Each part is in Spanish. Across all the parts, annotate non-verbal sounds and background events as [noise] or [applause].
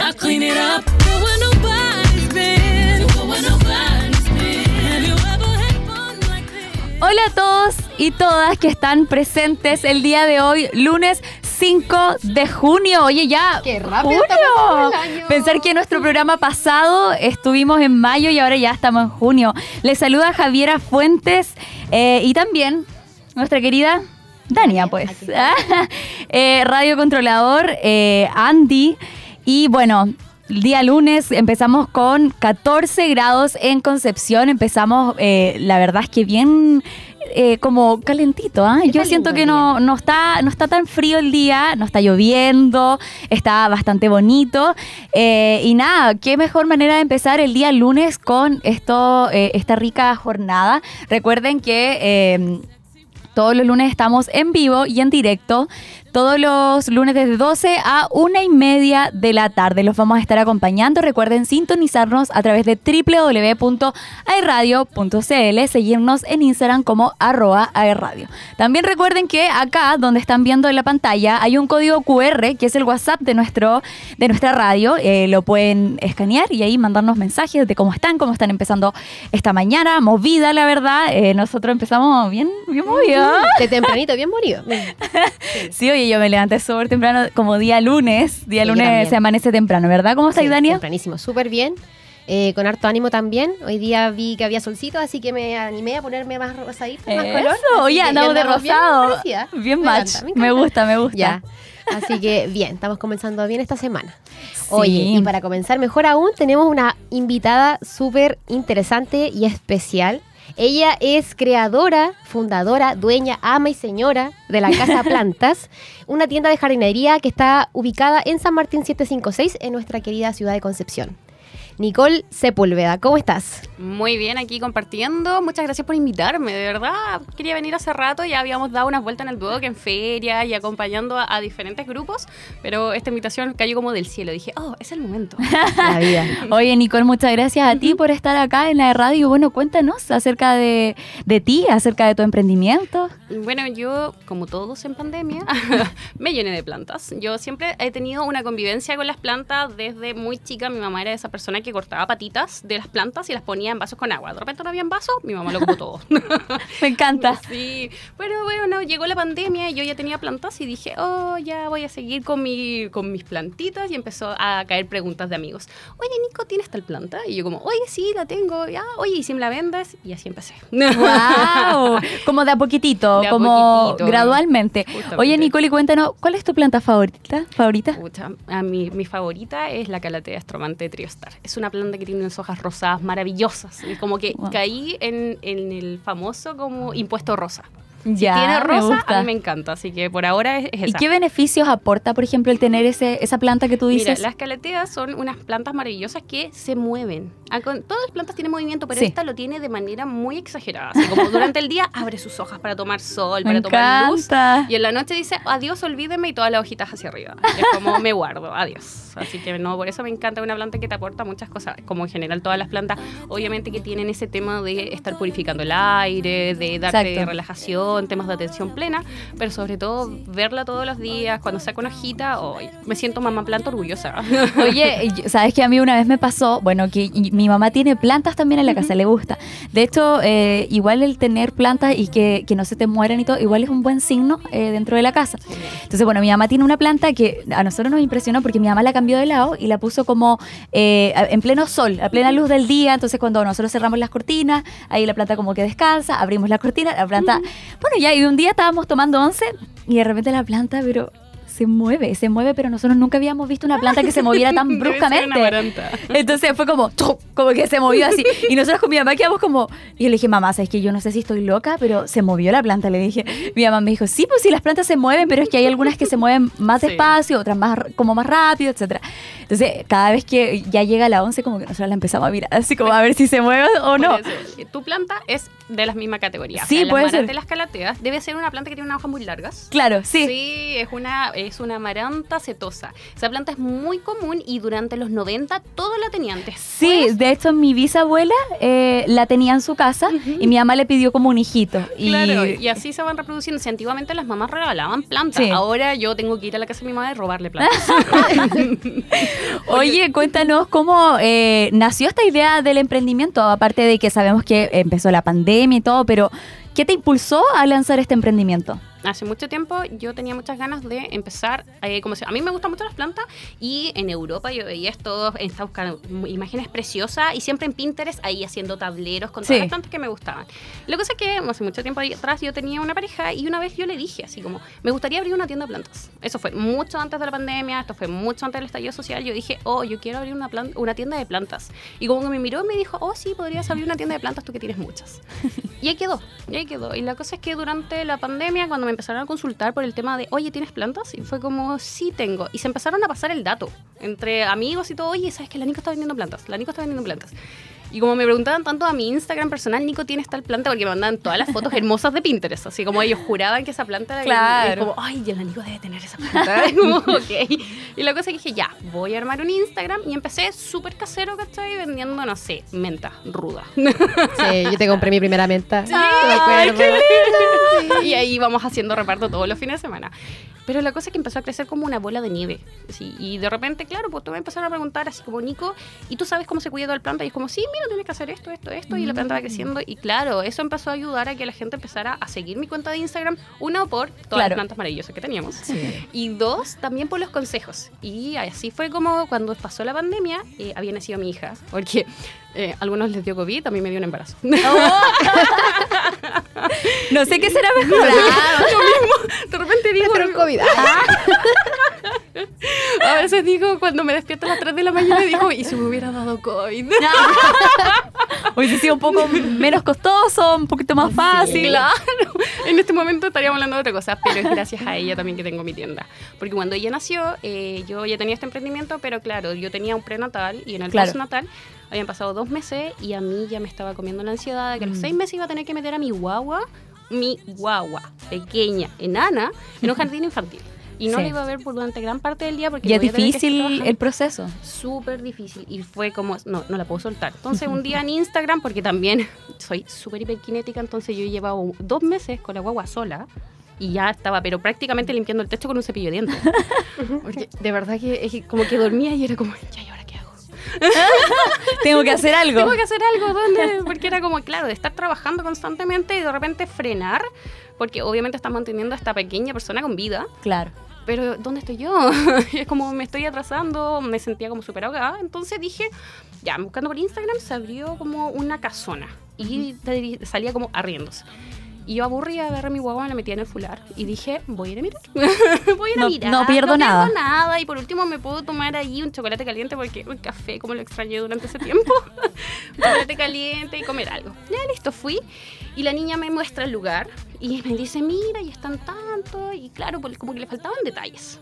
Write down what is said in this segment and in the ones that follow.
I clean it up. Hola a todos y todas que están presentes el día de hoy, lunes 5 de junio. Oye, ya. Qué rápido junio. está pasando el año. Pensar que nuestro programa pasado estuvimos en mayo y ahora ya estamos en junio. Les saluda Javiera Fuentes eh, y también nuestra querida Dania, pues. [laughs] Eh, radio controlador, eh, Andy. Y bueno. El día lunes empezamos con 14 grados en Concepción. Empezamos, eh, la verdad es que bien eh, como calentito. ¿ah? Yo siento que no, no, está, no está tan frío el día, no está lloviendo, está bastante bonito. Eh, y nada, qué mejor manera de empezar el día lunes con esto, eh, esta rica jornada. Recuerden que... todos los lunes estamos en vivo y en directo. Todos los lunes desde 12 a una y media de la tarde. Los vamos a estar acompañando. Recuerden sintonizarnos a través de www.airradio.cl. Seguirnos en Instagram como arroba airradio. También recuerden que acá, donde están viendo en la pantalla, hay un código QR que es el WhatsApp de, nuestro, de nuestra radio. Eh, lo pueden escanear y ahí mandarnos mensajes de cómo están, cómo están empezando esta mañana. Movida, la verdad. Eh, nosotros empezamos bien, bien movidos. De tempranito, bien morido. [laughs] Sí, oye, yo me levanté súper temprano, como día lunes. Día Sí, lunes se amanece temprano, ¿verdad? ¿Cómo estás, Sí, Dania? Tempranísimo, súper bien. eh, con harto ánimo también. Hoy día vi que había solcito, así que me animé a ponerme más rosadito, más color. Oye, andamos de bien rosado. parecida. Bien Me match. encanta, me Me gusta, me gusta. Ya. Así que bien, estamos comenzando bien esta semana. Sí. [laughs] Oye, y para comenzar mejor aún, tenemos una invitada súper interesante y especial. Ella es creadora, fundadora, dueña, ama y señora de la Casa [laughs] Plantas, una tienda de jardinería que está ubicada en San Martín 756 en nuestra querida ciudad de Concepción. Nicole Sepúlveda, ¿cómo estás? Muy bien, aquí compartiendo. Muchas gracias por invitarme, de verdad. Quería venir hace rato, ya habíamos dado unas vueltas en el Duoc, en feria y acompañando a, a diferentes grupos, pero esta invitación cayó como del cielo. Dije, oh, es el momento. [laughs] La vida. Oye, Nicole, muchas gracias a ti por estar acá en la radio. Bueno, cuéntanos acerca de, de ti, acerca de tu emprendimiento. Bueno, yo, como todos en pandemia, [laughs] me llené de plantas. Yo siempre he tenido una convivencia con las plantas desde muy chica. Mi mamá era esa persona que cortaba patitas de las plantas y las ponía en vasos con agua. De repente no había en vaso, mi mamá lo ocupó todo. [laughs] Me encanta. [laughs] Sí, pero bueno, llegó la pandemia y yo ya tenía plantas y dije, oh, ya voy a seguir con, mi, con mis plantitas y empezó a caer preguntas de amigos. Oye, Nico, ¿tienes tal planta? Y yo como, oye, sí, la tengo. Ya, oye, ¿y si me la vendes? Y así empecé. ¡Wow! [laughs] Como de a poquitito, De a como poquitito. gradualmente. Justamente. Oye, Nicole, y cuéntanos, ¿cuál es tu planta favorita? ¿Favorita? A mí, mi favorita es la calatea estromante Es una planta que tiene unas hojas rosadas maravillosas. Y como que Wow. caí en, en el famoso como impuesto rosa. Ya, tiene rosa, a mí me encanta. Así que por ahora es, es ¿Y qué beneficios aporta, por ejemplo, el tener ese, esa planta que tú Mira, dices? las calateas son unas plantas maravillosas que se mueven. Ah, Todas las plantas tienen movimiento, pero Sí. esta lo tiene de manera muy exagerada. Así como durante el día abre sus hojas para tomar sol, Me para tomar luz. encanta. Y en la noche dice, adiós, olvídeme, y todas las hojitas hacia arriba. Es como me guardo, adiós. Así que no, por eso me encanta una planta que te aporta muchas cosas, como en general todas las plantas, obviamente que tienen ese tema de estar purificando el aire, de darte Exacto. relajación, temas de atención plena, pero sobre todo verla todos los días, cuando saco una hojita, hoy me siento mamá planta orgullosa. [laughs] Oye, sabes que a mí una vez me pasó, bueno, que mi mamá tiene plantas también en la casa, le gusta. De hecho, eh, igual el tener plantas y que, que no se te mueran y todo, igual es un buen signo eh, dentro de la casa. Entonces, bueno, mi mamá tiene una planta que a nosotros nos impresionó porque mi mamá la cambió de lado y la puso como eh, en pleno sol, a plena luz del día. Entonces, cuando nosotros cerramos las cortinas, ahí la planta como que descansa, abrimos la cortina, la planta. Bueno, ya, y un día estábamos tomando once y de repente la planta, pero se mueve, se mueve, pero nosotros nunca habíamos visto una planta que se moviera tan [laughs] bruscamente. Entonces fue como, como que se movió así. [laughs] Y nosotros con mi mamá quedamos como, y yo le dije, mamá, sabes que yo no sé si estoy loca, pero se movió la planta, le dije. Mi mamá me dijo, sí, pues sí, las plantas se mueven, pero es que hay algunas que se mueven más Sí. despacio, otras más como más rápido, etcétera. Entonces, cada vez que ya llega la 11, como que nosotros la empezamos a mirar, así como a ver si se mueve o no. Eso, tu planta es de la misma categoría. Sí, o sea, puede las ser. las calateas debe ser una planta que tiene unas hojas muy largas. Claro, sí. Sí, es una, es una amaranta setosa. Esa planta es muy común y durante los 90 todos la tenían. Sí, Después, de hecho mi bisabuela eh, la tenía en su casa y mi mamá le pidió como un hijito. Y, Claro, y así se van reproduciendo. Si antiguamente las mamás regalaban plantas, Sí. ahora yo tengo que ir a la casa de mi mamá y robarle plantas. [laughs] [laughs] Oye, cuéntanos cómo eh, nació esta idea del emprendimiento, aparte de que sabemos que empezó la pandemia y todo, pero ¿qué te impulsó a lanzar este emprendimiento? Hace mucho tiempo yo tenía muchas ganas de empezar, eh, como a mí me gustan mucho las plantas y en Europa yo veía esto, estaba buscando imágenes preciosas y siempre en Pinterest ahí haciendo tableros con todas Sí. las plantas que me gustaban. La cosa es que hace mucho tiempo atrás yo tenía una pareja y una vez yo le dije así como, me gustaría abrir una tienda de plantas. Eso fue mucho antes de la pandemia, esto fue mucho antes del estallido social. Yo dije, oh, yo quiero abrir una, plan- una tienda de plantas. Y como que me miró y me dijo, oh, sí, podrías abrir una tienda de plantas tú que tienes muchas. [laughs] Y ahí quedó, y ahí quedó. Y la cosa es que durante la pandemia, cuando me empezaron a consultar por el tema de, oye, ¿tienes plantas? Y fue como, sí tengo. Y se empezaron a pasar el dato entre amigos y todo, oye, ¿sabes que la Nico está vendiendo plantas? La Nico está vendiendo plantas. Y como me preguntaban tanto a mi Instagram personal, Nico, ¿tienes tal planta? Porque me mandaban todas las fotos hermosas de Pinterest. Así como ellos juraban que esa planta era Claro. y como, ay, ya la Nico debe tener esa planta. [laughs] Y como, ok. Y la cosa es que dije, ya, voy a armar un Instagram. Y empecé súper casero, ¿cachai? Vendiendo, no sé, menta ruda. [laughs] Sí, yo te compré mi primera menta. Ay, me acuerdo. Y ahí vamos haciendo reparto todos los fines de semana. Pero la cosa es que empezó a crecer como una bola de nieve. Sí, y de repente, claro, pues tú me empezaron a preguntar así como, Nico, ¿y tú sabes cómo se cuida toda la planta? Y es como, sí, mira, tienes que hacer esto, esto, esto. Y la planta va creciendo. Y claro, eso empezó a ayudar a que la gente empezara a seguir mi cuenta de Instagram. Uno, por todas Claro. las plantas maravillosas que teníamos. Y dos, también por los consejos. Y así fue como cuando pasó la pandemia, eh, había nacido mi hija. Porque eh, algunos les dio COVID, a mí me dio un embarazo. [laughs] No sé qué será mejor. De repente digo, Pero el COVID. a veces digo, cuando me despierto a las 3 de la mañana, digo, ¿y si me hubiera dado COVID? [laughs] Hubiese sido un poco menos costoso, un poquito más fácil. Claro, [laughs] en este momento estaríamos hablando de otra cosa, pero es gracias a ella también que tengo mi tienda. Porque cuando ella nació, eh, yo ya tenía este emprendimiento, pero claro, yo tenía un prenatal y en el Claro. postnatal habían pasado dos meses y a mí ya me estaba comiendo la ansiedad de que a Mm. los seis meses iba a tener que meter a mi guagua, mi guagua pequeña, enana, en un jardín infantil. Y no Sí. la iba a ver por durante gran parte del día porque Y es difícil el proceso. súper difícil y fue como, no, no la puedo soltar. Entonces un día en Instagram, porque también [laughs] soy súper hiperkinética, entonces yo llevaba dos meses con la guagua sola y ya estaba, pero prácticamente limpiando el techo con un cepillo de dientes. [laughs] Porque de verdad que es que como que dormía y era como, ya, ¿y ahora qué hago? [laughs] Tengo que hacer algo. Tengo que hacer algo, ¿dónde? Porque era como, claro, de estar trabajando constantemente y de repente frenar, porque obviamente estás manteniendo a esta pequeña persona con vida Claro. pero ¿dónde estoy yo? [laughs] Es como me estoy atrasando, me sentía como súper ahogada. Entonces dije, ya, buscando por Instagram se abrió como una casona y salía como arriéndose. Y yo aburría, agarré mi guagua, la metía en el fular y dije, voy a ir a mirar. [laughs] voy a ir No- a mirar. no pierdo nada. pierdo nada. Y por último me puedo tomar ahí un chocolate caliente porque el café, como lo extrañé durante ese tiempo. un [laughs] chocolate caliente y comer algo. Ya listo, fui. Y la niña me muestra el lugar y me dice, mira, y están tanto. Y claro, pues, como que le faltaban detalles.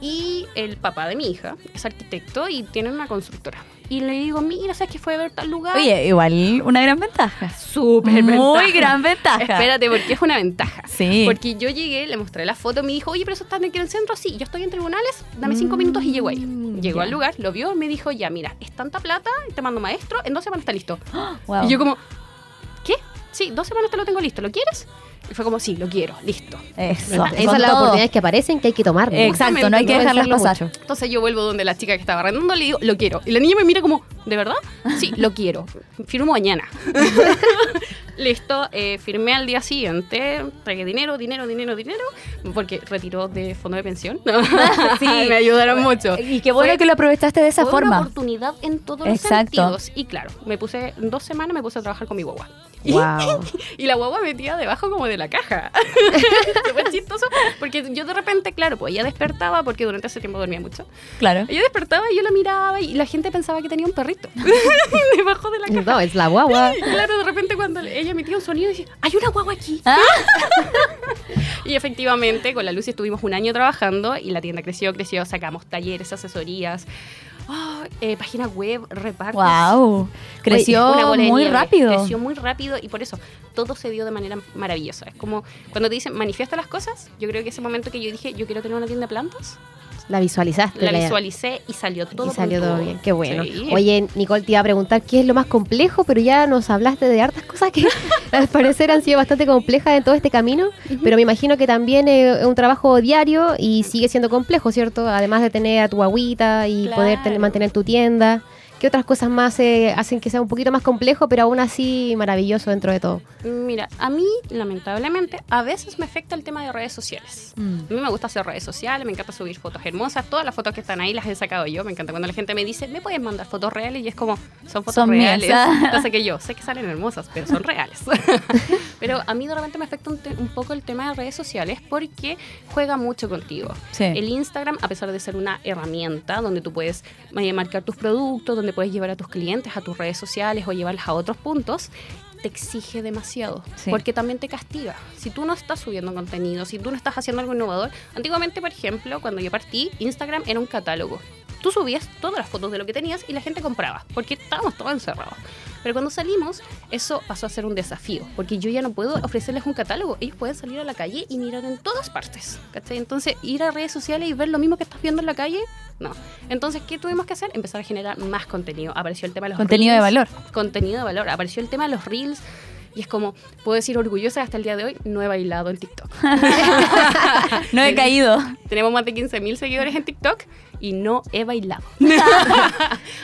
Y el papá de mi hija es arquitecto y tiene una constructora. Y le digo, mira, ¿sabes que fue a ver tal lugar? Oye, igual una gran ventaja. súper Muy ventaja. gran ventaja. Espérate, porque es una ventaja. Sí. Porque yo llegué, le mostré la foto, me dijo, oye, pero eso está en el centro. Sí, yo estoy en tribunales, dame cinco Mm, minutos y llego ahí. Llegó ya. al lugar, lo vio, me dijo, ya, mira, es tanta plata, te mando maestro, en dos semanas está listo. [gasps] Wow. Y yo como. Sí, dos semanas te lo tengo listo, ¿lo quieres? Y fue como, sí, lo quiero, listo. Eso. Esas son las todo. oportunidades que aparecen que hay que tomar. Exacto, no hay que No dejarlas pasar. Entonces yo vuelvo donde la chica que estaba arrendando le digo, lo quiero. Y la niña me mira como, ¿de verdad? Sí, lo quiero. Firmo mañana. [laughs] Listo, eh, firmé al día siguiente, tragué dinero, dinero, dinero, dinero, porque retiró de fondo de pensión. [laughs] Sí. [laughs] me ayudaron mucho. Y qué bueno Fue- que lo aprovechaste de esa Fue una forma. oportunidad en todos los Exacto. sentidos. Y claro, me puse, en dos semanas me puse a trabajar con mi guagua. Wow. Y la guagua metía debajo como de la caja. Súper chistoso. Porque yo de repente, claro, pues ella despertaba, porque durante ese tiempo dormía mucho. Claro. Ella despertaba y yo la miraba y la gente pensaba que tenía un perrito [laughs] debajo de la caja. No, es la guagua. Claro, de repente cuando ella emitía un sonido, decía, hay una guagua aquí. Ah. [laughs] Y efectivamente, con la Lucy estuvimos un año trabajando y la tienda creció, creció, sacamos talleres, asesorías. oh, eh, página web, repartos. Wow. Creció muy nieve. rápido. Creció muy rápido y por eso todo se dio de manera maravillosa. Es como cuando te dicen manifiesta las cosas, yo creo que ese momento que yo dije, yo quiero tener una tienda de plantas, La visualizaste. la visualicé y salió todo. Y con salió todo bien, qué bueno. Sí. Oye, Nicole, te iba a preguntar qué es lo más complejo, pero ya nos hablaste de hartas cosas que [laughs] al parecer han sido bastante complejas en todo este camino, pero me imagino que también eh, es un trabajo diario y sigue siendo complejo, ¿cierto? Además de tener a tu agüita y poder tener- mantener tu tienda. ¿Qué otras cosas más eh, hacen que sea un poquito más complejo, pero aún así maravilloso dentro de todo? Mira, a mí, lamentablemente, a veces me afecta el tema de redes sociales. Mm. A mí me gusta hacer redes sociales, me encanta subir fotos hermosas. Todas las fotos que están ahí las he sacado yo. Me encanta cuando la gente me dice, ¿me puedes mandar fotos reales? Y es como, son fotos Son reales. [laughs] Entonces que yo sé que salen hermosas, pero son reales. [laughs] pero a mí de repente me afecta un, poco el tema de redes sociales porque juega mucho contigo. Sí. El Instagram, a pesar de ser una herramienta donde tú puedes eh, marcar tus productos, donde puedes llevar a tus clientes a tus redes sociales o llevarlas a otros puntos, te exige demasiado, Sí. porque también te castiga. Si tú no estás subiendo contenido, si tú no estás haciendo algo innovador, antiguamente, por ejemplo, cuando yo partí, Instagram era un catálogo. Tú subías todas las fotos de lo que tenías y la gente compraba, porque estábamos todos encerrados. Pero cuando salimos, eso pasó a ser un desafío, porque yo ya no puedo ofrecerles un catálogo. Ellos pueden salir a la calle y mirar en todas partes. ¿cachai? Entonces, ir a redes sociales y ver lo mismo que estás viendo en la calle, no. Entonces, ¿qué tuvimos que hacer? Empezar a generar más contenido. Apareció el tema de los Contenido de reels, valor. Contenido de valor. Apareció el tema de los reels. Y es como, puedo decir orgullosa hasta el día de hoy, no he bailado en TikTok. [laughs] No he caído. Tenemos más de 15.000 seguidores en TikTok y no he bailado. [laughs]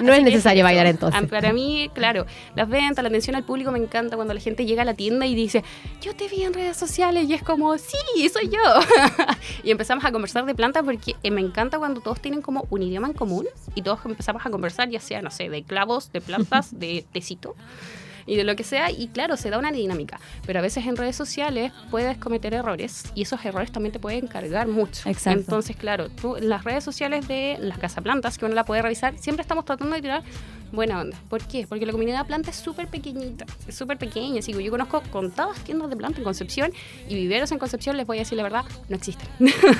No es necesario bailar entonces. Ah, Para mí, claro, las ventas, la atención al público me encanta cuando la gente llega a la tienda y dice, yo te vi en redes sociales y es como, sí, soy yo. [laughs] y empezamos a conversar de plantas porque eh, me encanta cuando todos tienen como un idioma en común y todos empezamos a conversar, ya sea, no sé, de clavos, de plantas, [laughs] de tecito y de lo que sea, y claro, se da una dinámica. Pero a veces en redes sociales puedes cometer errores y esos errores también te pueden cargar mucho. Exacto. Entonces, claro, tú, las redes sociales de las casaplantas, que uno la puede revisar, siempre estamos tratando de tirar buena onda. ¿Por qué? Porque la comunidad de planta es súper pequeñita, es súper pequeña. Así que yo conozco contadas tiendas de planta en Concepción y viveros en Concepción, les voy a decir la verdad, no existen.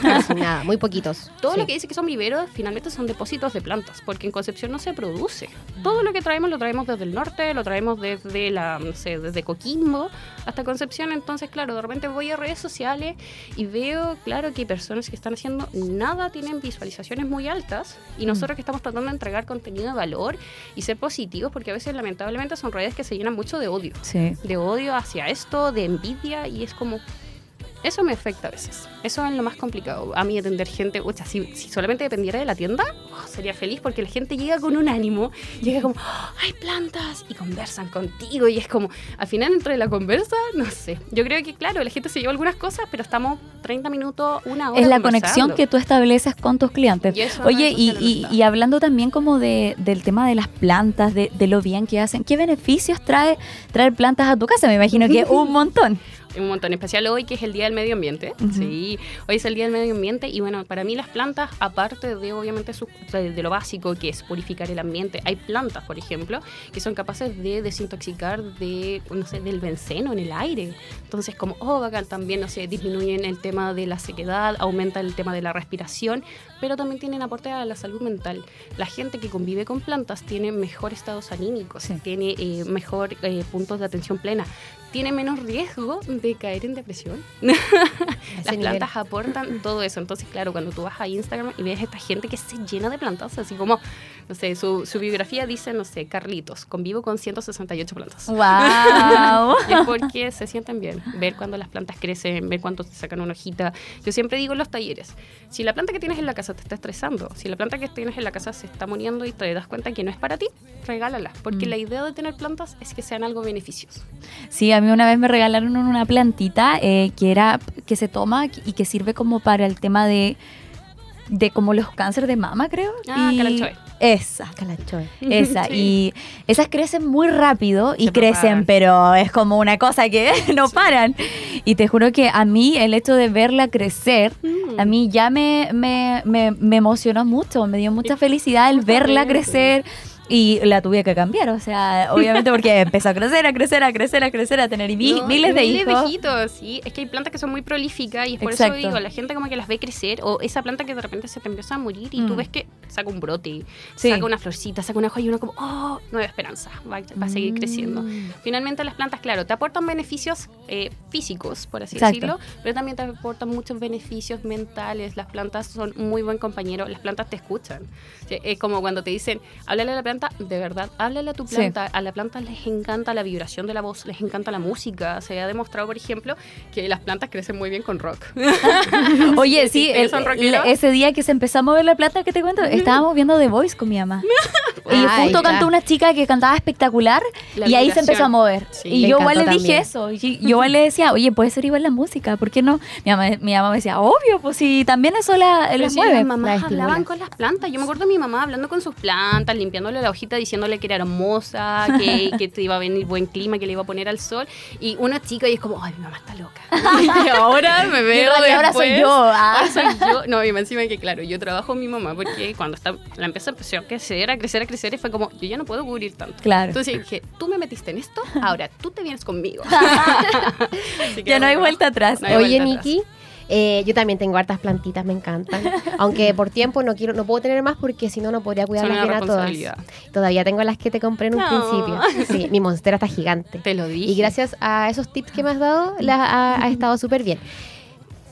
Casi [laughs] nada, muy poquitos. Todo Sí. lo que dice que son viveros finalmente son depósitos de plantas, porque en Concepción no se produce. Todo lo que traemos lo traemos desde el norte, lo traemos desde la, no sé, desde Coquimbo hasta Concepción. Entonces, claro, de repente voy a redes sociales y veo, claro, que personas que están haciendo nada tienen visualizaciones muy altas y nosotros que estamos tratando de entregar contenido de valor y ser positivos, porque a veces lamentablemente son redes que se llenan mucho de odio Sí. de odio hacia esto, de envidia, y es como. Eso me afecta a veces. Eso es lo más complicado. A mí atender gente, ucha, si, si solamente dependiera de la tienda, oh, sería feliz porque la gente llega con un ánimo, llega como, "Oh, hay plantas, y conversan contigo, y es como, al final entre la conversa, no sé. Yo creo que, claro, la gente se lleva algunas cosas, pero estamos 30 minutos, una hora. Es la conexión que tú estableces con tus clientes. Y Oye, y, y- y hablando también como de, del tema de las plantas, de, de lo bien que hacen, ¿qué beneficios trae traer plantas a tu casa? Me imagino que [laughs] un montón. Un montón, especial hoy que es el Día del Medio Ambiente. Sí, hoy es el Día del Medio Ambiente y bueno, para mí las plantas, aparte de obviamente su- de, de lo básico que es purificar el ambiente, hay plantas, por ejemplo, que son capaces de desintoxicar de, no sé, del benceno en el aire. Entonces, como, oh, bacán, también, no sé, disminuyen el tema de la sequedad, aumenta el tema de la respiración, pero también tienen aporte a la salud mental. La gente que convive con plantas tiene mejor estados anímicos, Sí. tiene eh, mejor eh, puntos de atención plena, tiene menos riesgo de caer en depresión. [laughs] Las nivel. plantas aportan todo eso. Entonces, claro, cuando tú vas a Instagram y ves a esta gente que se llena de plantas, así como, no sé, su, su biografía dice, no sé, Carlitos, convivo con 168 plantas. ¡Wow! Y [laughs] es porque se sienten bien, ver cuando las plantas crecen, ver cuando te sacan una hojita. Yo siempre digo en los talleres, si la planta que tienes en la casa te está estresando, si la planta que tienes en la casa se está muriendo y te das cuenta que no es para ti, regálala, porque Mm. la idea de tener plantas es que sean algo beneficioso. Sí, a mí una vez me regalaron una plantita eh, que era que se toma y que sirve como para el tema de de como los cánceres de mama, creo. Ah, y. Esa. Calachoe. [laughs] Esa, Sí. y esas crecen muy rápido y Se crecen, pero es como una cosa que [laughs] no paran. Y te juro que a mí el hecho de verla crecer, Mm. a mí ya me, me, me, me emocionó mucho, me dio mucha felicidad el verla crecer y la tuve que cambiar, o sea, [laughs] obviamente porque empezó a crecer, a crecer, a crecer, a crecer, a tener No, miles de miles hijos. de hijitos, sí. Es que hay plantas que son muy prolíficas y es por Exacto. eso digo, la gente como que las ve crecer o esa planta que de repente se te empieza a morir y tú Mm. ves que saca un brote, Sí. saca una florcita, saca una hoja y uno como, oh, nueva esperanza, va, va a seguir creciendo. Mm. Finalmente las plantas, claro, te aportan beneficios eh, físicos, por así Exacto. decirlo, pero también te aportan muchos beneficios mentales. Las plantas son muy buen compañero, las plantas te escuchan. Sí, Es como cuando te dicen, háblale a la planta, de verdad, háblale a tu Sí. planta. A la planta les encanta la vibración de la voz, les encanta la música. Se ha demostrado, por ejemplo, que las plantas crecen muy bien con rock. [laughs] Oye, Sí, sí, el- son rockeros. el- ese día que se empezó a mover la plata que te cuento, estábamos viendo The Voice con mi mamá. [laughs] y Ay, justo ya. cantó una chica que cantaba espectacular La y ahí se empezó a mover. Sí. y yo igual le dije también. eso. Y yo igual le decía, oye, puede ser igual la música, ¿por qué no? Mi mamá, mi mamá me decía, obvio, pues si también eso la, las sí, mueve. las la mamás hablaban con las plantas. Yo me acuerdo de mi mamá hablando con sus plantas, limpiándole la hojita, diciéndole que era hermosa, que, [laughs] que te iba a venir buen clima, que le iba a poner al sol. Y uno es chico y es como, ay, mi mamá está loca. y [laughs] [laughs] ahora me Y veo realidad ahora soy yo. ah. Ahora soy yo. No, y encima que, claro, yo trabajo mi mamá porque cuando está, la empresa empezó a crecer, a crecer, a crecer, y fue como, yo ya no puedo cubrir tanto. Claro. Entonces dije, tú me metiste en esto, ahora tú te vienes conmigo. Ya no hay vuelta atrás. no hay Oye, vuelta atrás. Eh, yo también tengo hartas plantitas, me encantan. Aunque por tiempo no quiero, no puedo tener más porque si no, no podría cuidarlas bien a todas. Todavía tengo las que te compré en un No. principio. Sí, mi monstera está gigante. Te lo dije. Y gracias a esos tips que me has dado, la, ha, ha estado súper bien.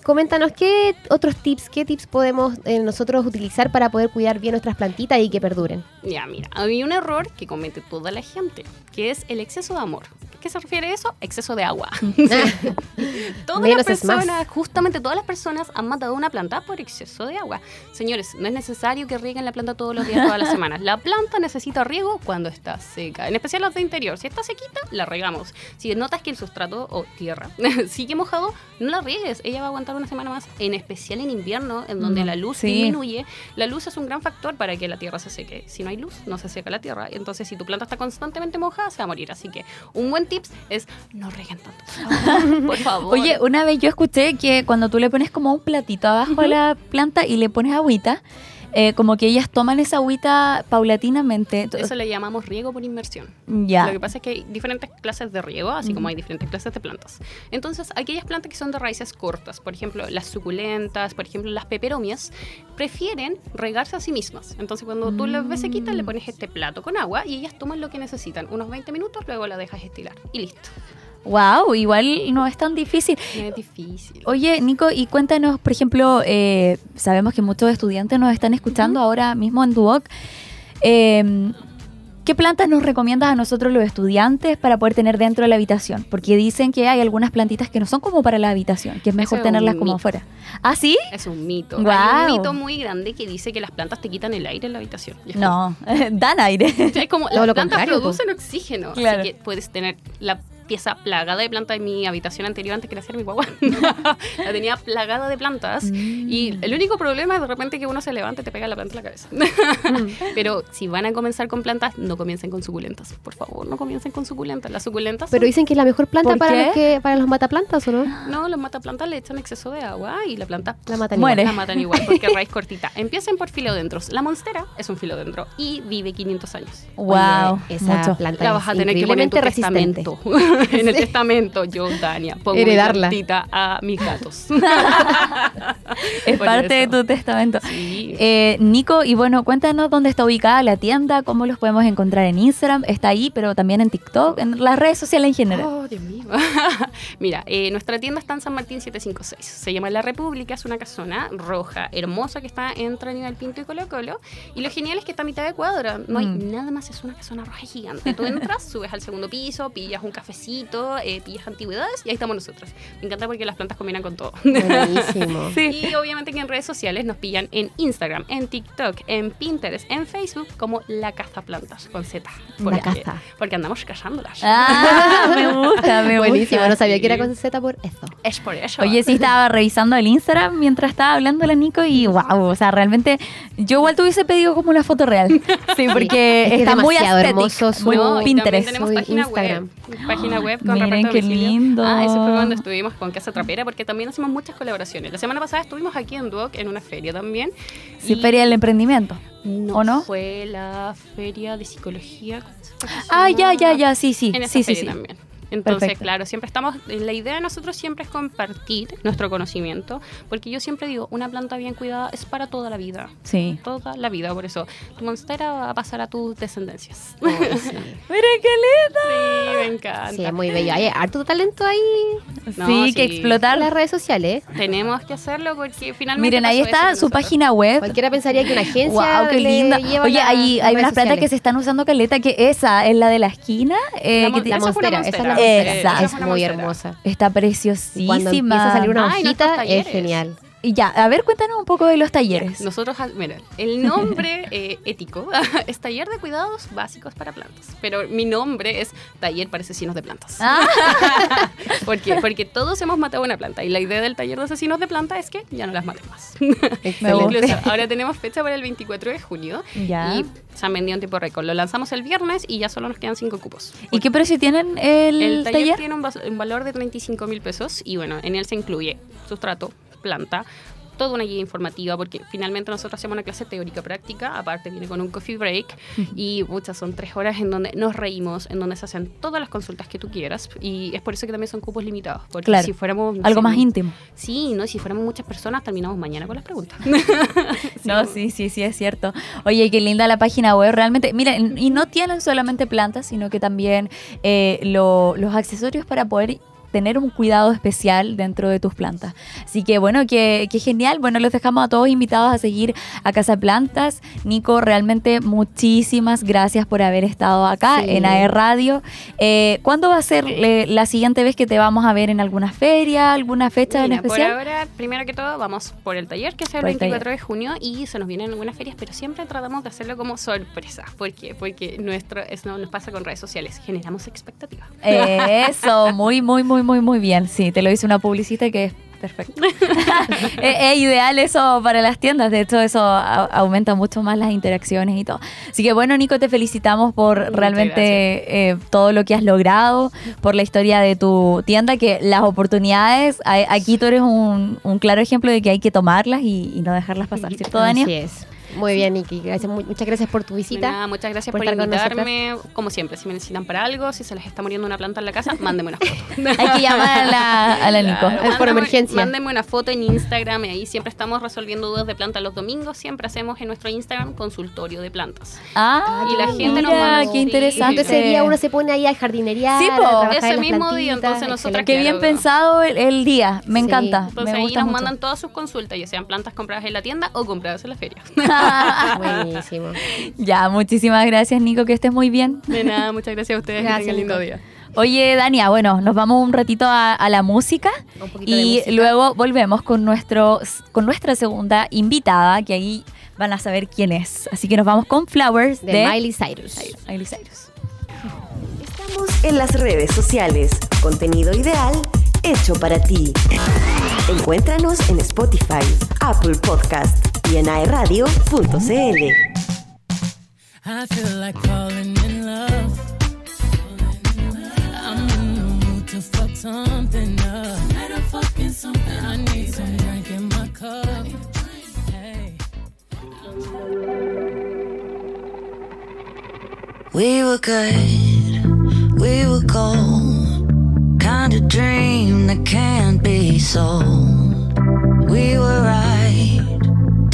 Coméntanos qué otros tips, qué tips podemos eh, nosotros utilizar para poder cuidar bien nuestras plantitas y que perduren. Ya, mira, hay un error que comete toda la gente, que es el exceso de amor. ¿Qué se refiere a eso? Exceso de agua. [laughs] [laughs] todas Menos las personas, justamente todas las personas han matado una planta por exceso de agua. Señores, no es necesario que rieguen la planta todos los días, todas las semanas. La planta necesita riego cuando está seca, en especial las de interior. Si está sequita, la regamos. Si notas que el sustrato o tierra [laughs] sigue mojado, no la riegues. Ella va a aguantar una semana más, en especial en invierno, en donde Mm, la luz sí. disminuye. La luz es un gran factor para que la tierra se seque. Si no hay luz, no se seca la tierra. Entonces, si tu planta está constantemente mojada, se va a morir. Así que un buen tips es no reguen tanto. Por [laughs] favor. Por favor. Oye, una vez yo escuché que cuando tú le pones como un platito abajo a la planta y le pones agüita, eh, como que ellas toman esa agüita paulatinamente. Eso le llamamos riego por inmersión. ya. Lo que pasa es que hay diferentes clases de riego, así como hay diferentes clases de plantas. Entonces, aquellas plantas que son de raíces cortas, por ejemplo, las suculentas, por ejemplo, las peperomias, prefieren regarse a sí mismas. Entonces, cuando tú las ves sequitas, le pones este plato con agua y ellas toman lo que necesitan, unos 20 minutos, luego la dejas estilar y listo. Wow, igual no es tan difícil. No es difícil. Oye, Nico, y cuéntanos, por ejemplo, eh, sabemos que muchos estudiantes nos están escuchando ahora mismo en Duoc. Eh, ¿Qué plantas nos recomiendas a nosotros los estudiantes para poder tener dentro de la habitación? Porque dicen que hay algunas plantitas que no son como para la habitación, que es mejor es tenerlas como afuera. ¿Ah, sí? Es un mito. Hay Guau. un mito muy grande que dice que las plantas te quitan el aire en la habitación. [laughs] No, [laughs] dan aire. Es como Todo las lo plantas contrario, producen oxígeno. Claro. Así que puedes tener la pieza plagada de plantas en mi habitación anterior antes que naciera mi guagua. [laughs] la tenía plagada de plantas. Y el único problema es de repente que uno se levanta y te pega la planta en la cabeza. [laughs] Pero si van a comenzar con plantas, no comiencen con suculentas. Por favor, no comiencen con suculentas. Las suculentas Pero dicen que es la mejor planta ¿Por para qué? los, que, para los mataplantas, ¿o no? no, los mataplantas le echan exceso de agua y la planta La matan Muere. igual. La matan igual porque es [laughs] raíz cortita. Empiecen por filodendros. La monstera es un filodendro y vive 500 años. Wow, Oye, esa mucho. planta La es vas a tener que poner en tu increíblemente resistente. testamento. [laughs] en el testamento, yo, Tania, pongo Heredarla. mi a mis gatos. [laughs] Es Por parte de tu testamento. Sí. Eh, Nico, y bueno, cuéntanos dónde está ubicada la tienda, cómo los podemos encontrar en Instagram, está ahí, pero también en TikTok, en las redes sociales en general. Oh, Dios mío. [laughs] Mira, eh, nuestra tienda está en San Martín 756. Se llama La República, es una casona roja, hermosa, que está entre Aníbal Pinto y Colo Colo. Y lo genial es que está a mitad de cuadra. No hay Mm. nada más, es una casona roja gigante. Tú entras, subes al segundo piso, pillas un cafecito, eh, pillas antigüedades y ahí estamos nosotros. Me encanta porque las plantas combinan con todo. Buenísimo. [laughs] Sí. Y obviamente que en redes sociales nos pillan en Instagram, en TikTok, en Pinterest, en Facebook como La Caza Plantas, con Z. La Porque- Caza. Porque andamos cazándolas. Ah, [laughs] me gusta, me Buenísimo, gusta. no sabía que era con Z por eso. Es por eso. Oye, sí estaba revisando el Instagram mientras estaba hablando la Nico y wow, o sea, realmente yo igual te hubiese pedido como una foto real. [laughs] Sí, porque Es que es está muy aesthetic, hermoso su- muy No, Pinterest. página Instagram. web. Página página web con Miren reparto qué domicilio. lindo. Ah, eso fue cuando estuvimos con Casa Trapera, porque también hacemos muchas colaboraciones. La semana pasada estuvimos aquí en Duoc en una feria también. Sí, y Feria del Emprendimiento. no ¿o no? Fue la feria de psicología. Ah, ya, ya, ya, sí, sí. En esa sí, sí, feria sí. también. Entonces, Perfecto. claro, siempre estamos, la idea de nosotros siempre es compartir nuestro conocimiento, porque yo siempre digo, una planta bien cuidada es para toda la vida, Sí. toda la vida, por eso tu monstera va a pasar a tus descendencias. Oh, sí. [laughs] Miren qué lindo. Sí, me encanta. Sí, es muy bello. Hay harto talento ahí No, sí, que sí. explotar. en las redes sociales. Tenemos que hacerlo porque finalmente. Miren, ahí está su nosotros. página web. Cualquiera pensaría que una agencia Wow, qué le linda. lleva Oye, hay, las hay unas plantas que se están usando caleta, que esa es la de la esquina. eh, La que La esa fue una monstera, esa es la Esa. Es una muy hermosa. está preciosísima. cuando empieza a salir una Ah, y hojita, nuestros es genial. Y ya, a ver, cuéntanos un poco de los talleres. Nosotros, mira, el nombre [laughs] eh, ético [laughs] es Taller de Cuidados Básicos para Plantas, pero mi nombre es Taller para Asesinos de Plantas. Ah, [laughs] ¿Por qué? Porque todos hemos matado una planta y la idea del Taller de Asesinos de Planta es que ya no las maten más. Incluso ahora tenemos fecha para el 24 de junio Ya. y se han vendido en tiempo récord. Lo lanzamos el viernes y ya solo nos quedan cinco cupos. ¿Y qué precio tienen el, El taller, taller? tiene un valor de 35 mil pesos y bueno, en él se incluye sustrato, planta, toda una guía informativa porque finalmente nosotros hacemos una clase teórica práctica, aparte viene con un coffee break y muchas son tres horas en donde nos reímos, en donde se hacen todas las consultas que tú quieras y es por eso que también son cupos limitados, porque Claro. si fuéramos... Algo más íntimo. Sí, ¿no? Si fuéramos muchas personas terminamos mañana con las preguntas. [laughs] No, sí, sí, sí, es cierto. Oye, qué linda la página web, realmente. Miren, y no tienen solamente plantas, sino que también eh, lo- los accesorios para poder tener un cuidado especial dentro de tus plantas. Así que bueno, que, que genial. Bueno, los dejamos a todos invitados a seguir a Casa Plantas. Nico, realmente muchísimas gracias por haber estado acá Sí. en AE Radio. Eh, ¿Cuándo va a ser eh, la siguiente vez que te vamos a ver en alguna feria, alguna fecha en Mira, especial? Por ahora, primero que todo, vamos por el taller, que es el Por el 24 de junio, y se nos vienen algunas ferias, pero siempre tratamos de hacerlo como sorpresa. ¿Por qué? Porque nuestro, eso nos pasa con redes sociales, generamos expectativa. Eso, muy, muy, muy, muy, muy bien. Sí, te lo hice una publicista que es perfecto. [laughs] es, es ideal eso para las tiendas. De hecho, eso a- aumenta mucho más las interacciones y todo. Así que bueno, Nico, te felicitamos por Muchas realmente eh, todo lo que has logrado, por la historia de tu tienda, que las oportunidades, a- aquí tú eres un, un claro ejemplo de que hay que tomarlas y, y no dejarlas pasar, ¿cierto, Dania? Así es. Muy bien, Niki. Gracias, mu- muchas gracias por tu visita. nada, muchas gracias por invitarme. Como siempre, si me necesitan para algo, si se les está muriendo una planta en la casa, mándenme una foto. [laughs] Hay que llamar a la, a la Nico. Claro, Es por mándenme- emergencia. Mándenme una foto en Instagram y ahí siempre estamos resolviendo dudas de planta los domingos. Siempre hacemos en nuestro Instagram consultorio de plantas. Ah, Y la gente nos manda- qué interesante. Ese día uno se pone ahí a jardinería. Sí, po. Ese mismo día, entonces nosotras Qué bien pensado el, el día, me Sí. encanta. Entonces me ahí nos mucho. mandan todas sus consultas, ya sean plantas compradas en la tienda o compradas en la feria. [laughs] Buenísimo. ya, muchísimas gracias, Nico, que estés muy bien. De nada, muchas gracias a ustedes. Gracias, que tengan lindo día. Oye, Dania, bueno, nos vamos un ratito a, a la música Un poquito de y música. luego volvemos con, nuestro, con nuestra segunda invitada, que ahí van a saber quién es. Así que nos vamos con Flowers de, de Miley Cyrus. Miley Cyrus. Estamos en las redes sociales. Contenido ideal hecho para ti. Encuéntranos en Spotify, Apple Podcast y en aeradio.cl. I feel like falling in love. I'm in the mood to fuck something up. I need some drink in my cup. Hey. We were good, we were gold. Kind of dream that can't be sold. We were right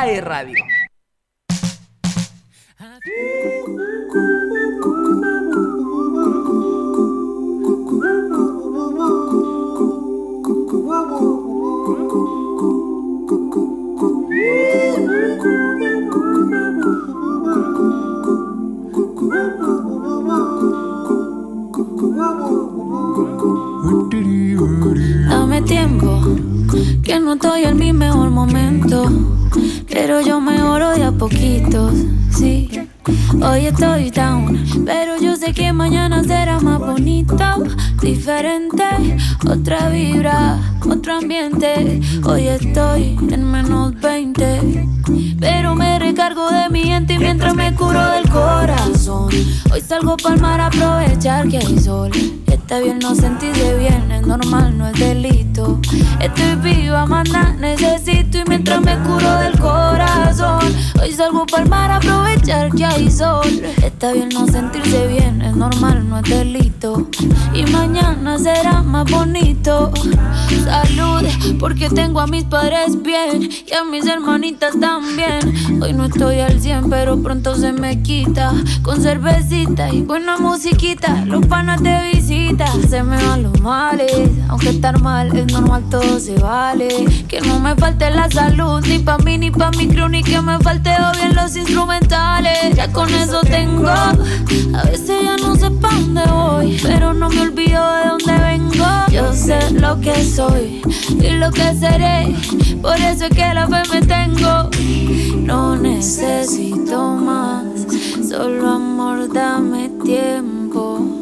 AE Radio. Pero yo mejoro de a poquitos, sí. Hoy estoy down, pero yo sé que mañana será más bonito, diferente, otra vibra, otro ambiente. Hoy estoy en menos 20, pero me recargo de mi gente mientras me curo del corazón. Hoy salgo pa'l mar a aprovechar que hay sol. Está bien no sentirse bien, es normal, no es delito. Estoy viva, manda, necesito y mientras me curo del corazón. Hoy salgo pa'l mar a aprovechar que hay sol. Está bien no sentirse bien, es normal, no es delito. Y mañana será más bonito. Salud, porque tengo a mis padres bien y a mis hermanitas también. Hoy no estoy al 100, pero pronto se me quita. Con cervecita y buena musiquita, los panas te visitan. Se me van los males, aunque estar mal es normal, todo se vale. Que no me falte la salud, ni pa' mí ni pa' mi crew, ni que me falte bien los instrumentales. Ya con eso tengo, a veces ya no sé pa' dónde voy, pero no me olvido de dónde vengo. Yo sé lo que soy y lo que seré, por eso es que la fe me tengo. No necesito más, solo amor, dame tiempo.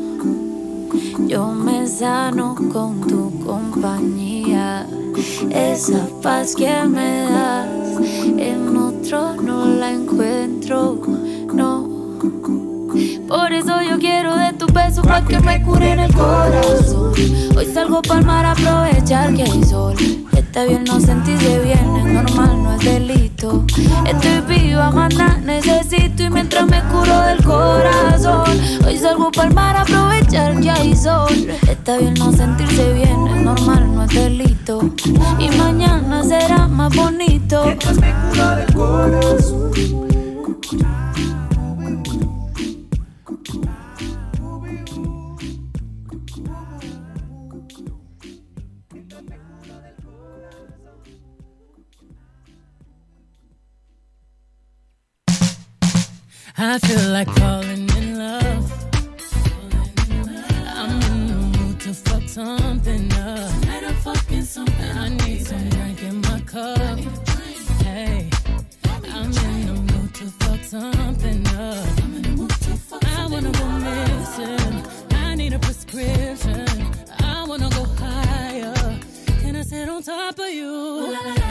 Yo me sano con tu compañía. Esa paz que me das en otro no la encuentro, no. Por eso yo quiero de tu beso pa' que me cure en el corazón. Hoy salgo pa'l mar a aprovechar que hay sol. Está bien no sentirse bien, es normal, no es delito. Estoy viva, manda, necesito y mientras me curo del corazón. Salgo pa'l mar a aprovechar que hay sol. Está bien no sentirse bien, es normal, no es delito. Y mañana será más bonito. I feel like falling for you. Ooh, la, la, la.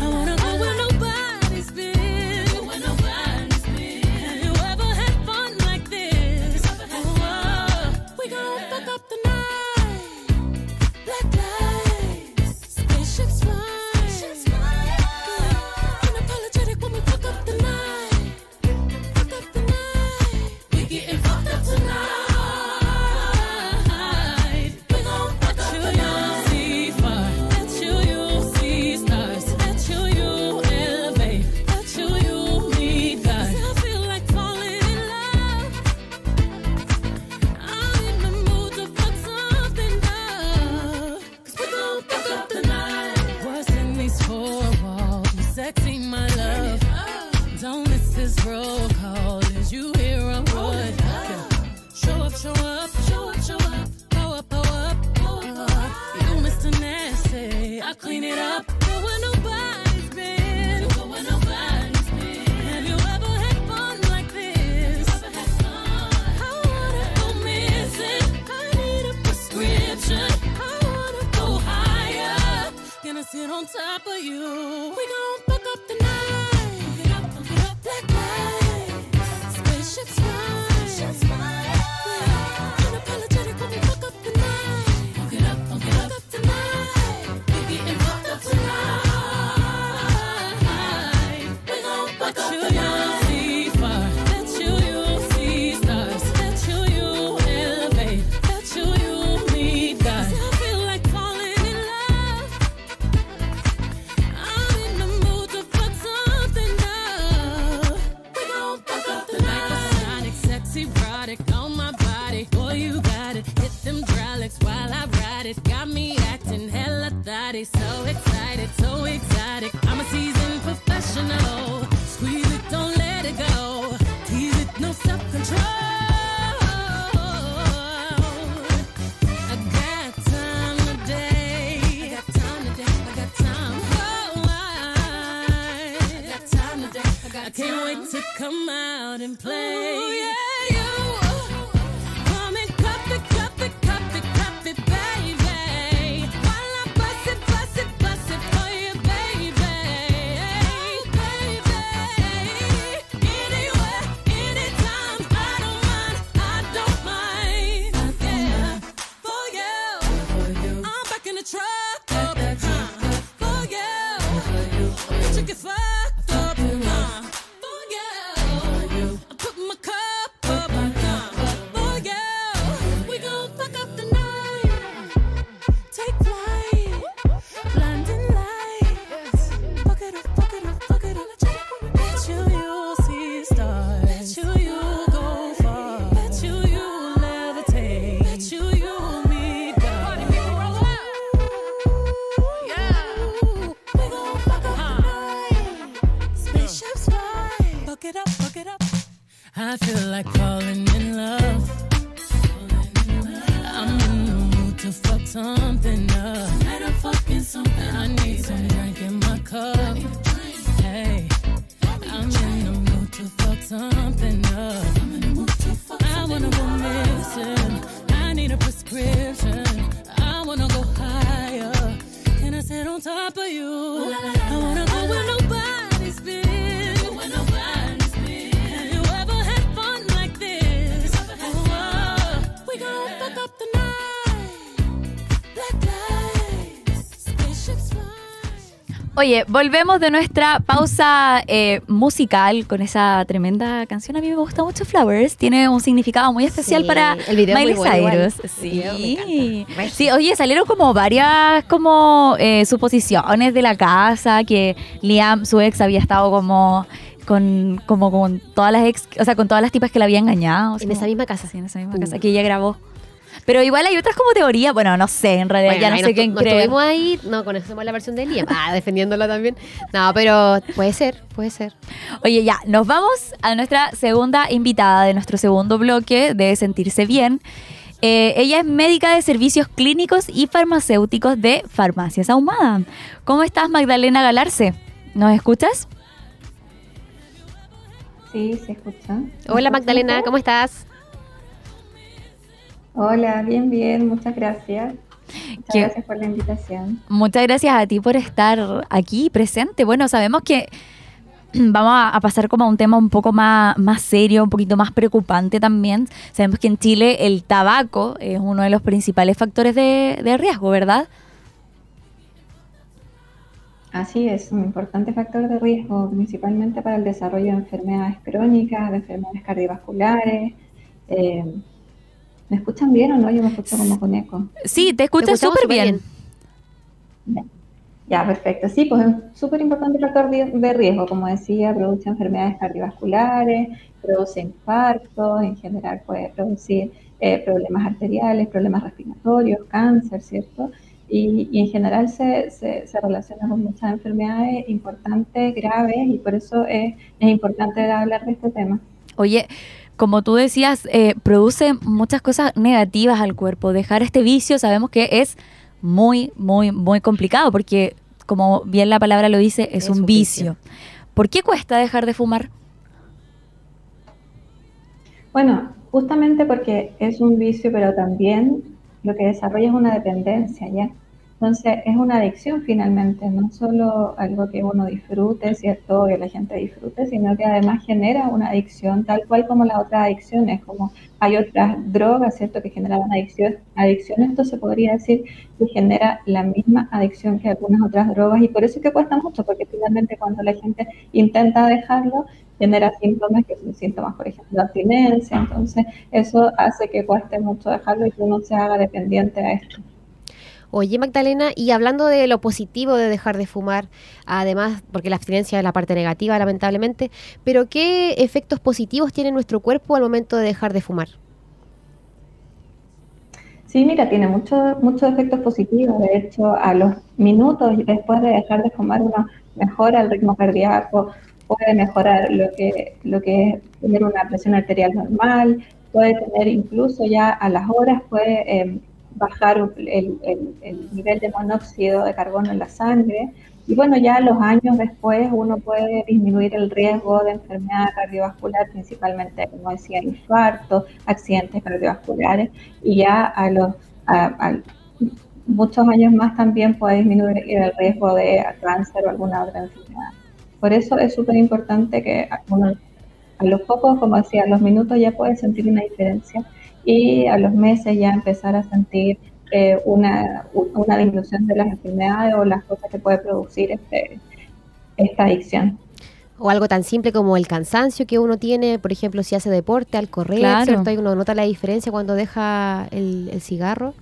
Roll call? Is you hear a wood? Oh, yeah. Show up, show up, show up, show up. Pull up, up, up. You Mr. Nasty, I clean it up. Go where nobody's been. Go where nobody's been. Have you ever had fun like this? I wanna go missing. I need a prescription. I wanna go higher. Gonna sit on top of you. We gon' And play. Oye, volvemos de nuestra pausa eh, musical con esa tremenda canción. A mí me gusta mucho Flowers. Tiene un significado muy especial Sí, para el video Miley muy. Cyrus. Me Sí. sí, oye, salieron como varias como eh, suposiciones de la casa que Liam, su ex, había estado como con como con todas las ex, o sea, con todas las tipas que la había engañado. En esa misma casa. Sí, en esa misma Uh. casa que ella grabó. Pero igual hay otras como teorías, bueno, no sé, en realidad Bueno, ya no sé quién nos cree. tuvimos ahí, no conocemos la versión de Liam. [laughs] Ah, defendiéndola también. No, pero puede ser, puede ser. Oye, ya, nos vamos a nuestra segunda invitada de nuestro segundo bloque de Sentirse Bien. Eh, ella es médica de servicios clínicos y farmacéuticos de Farmacias Ahumada. ¿Cómo estás, Magdalena Galarce? ¿Nos escuchas? Sí, se escucha. Hola Magdalena, ¿cómo estás? Hola, bien, bien, muchas gracias. Muchas gracias por la invitación. Muchas gracias a ti por estar aquí presente. Bueno, sabemos que [clears throat] vamos a, a pasar como a un tema un poco más, más serio, un poquito más preocupante también. Sabemos que en Chile el tabaco es uno de los principales factores de, de riesgo, ¿verdad? Así es, un importante factor de riesgo, principalmente para el desarrollo de enfermedades crónicas, de enfermedades cardiovasculares. Eh, ¿Me escuchan bien o no? Yo me escucho como con eco. Sí, te escuchas escuchamos súper bien. Bien. Ya, perfecto. Sí, pues es un súper importante factor de, de riesgo, como decía, produce enfermedades cardiovasculares, produce infartos, en general puede producir eh, problemas arteriales, problemas respiratorios, cáncer, ¿cierto? y, y en general se, se, se, relaciona con muchas enfermedades importantes, graves, y por eso es, es importante hablar de este tema. Oye, como tú decías, eh, produce muchas cosas negativas al cuerpo. Dejar este vicio sabemos que es muy, muy, muy complicado porque, como bien la palabra lo dice, es, es un, un vicio. vicio. ¿Por qué cuesta dejar de fumar? Bueno, justamente porque es un vicio, pero también lo que desarrolla es una dependencia, ¿ya? Entonces es una adicción finalmente, no solo algo que uno disfrute, ¿cierto? Que la gente disfrute, sino que además genera una adicción, tal cual como las otras adicciones, como hay otras drogas, ¿cierto? Que generan adicción, adicción, esto se podría decir que genera la misma adicción que algunas otras drogas y por eso es que cuesta mucho, porque finalmente cuando la gente intenta dejarlo, genera síntomas que son síntomas, por ejemplo, de abstinencia, entonces eso hace que cueste mucho dejarlo y que uno se haga dependiente a esto. Oye, Magdalena, y hablando de lo positivo de dejar de fumar, además, porque la abstinencia es la parte negativa, lamentablemente, pero ¿qué efectos positivos tiene nuestro cuerpo al momento de dejar de fumar? Sí, mira, tiene muchos muchos efectos positivos. De hecho, a los minutos después de dejar de fumar, uno mejora el ritmo cardíaco, puede mejorar lo que, lo que es tener una presión arterial normal, puede tener incluso ya a las horas, puede eh, bajar el, el, el, nivel de monóxido de carbono en la sangre. Y bueno, ya los años después uno puede disminuir el riesgo de enfermedad cardiovascular, principalmente, como decía, infarto, accidentes cardiovasculares, y ya a los a, a muchos años más también puede disminuir el riesgo de cáncer o alguna otra enfermedad. Por eso es súper importante que uno, a los pocos, como decía, a los minutos ya puede sentir una diferencia y a los meses ya empezar a sentir eh, una, una, disminución de las enfermedades o las cosas que puede producir este, esta adicción. O algo tan simple como el cansancio que uno tiene, por ejemplo, si hace deporte al correr, claro. ¿cierto? Ahí uno nota la diferencia cuando deja el, el cigarro.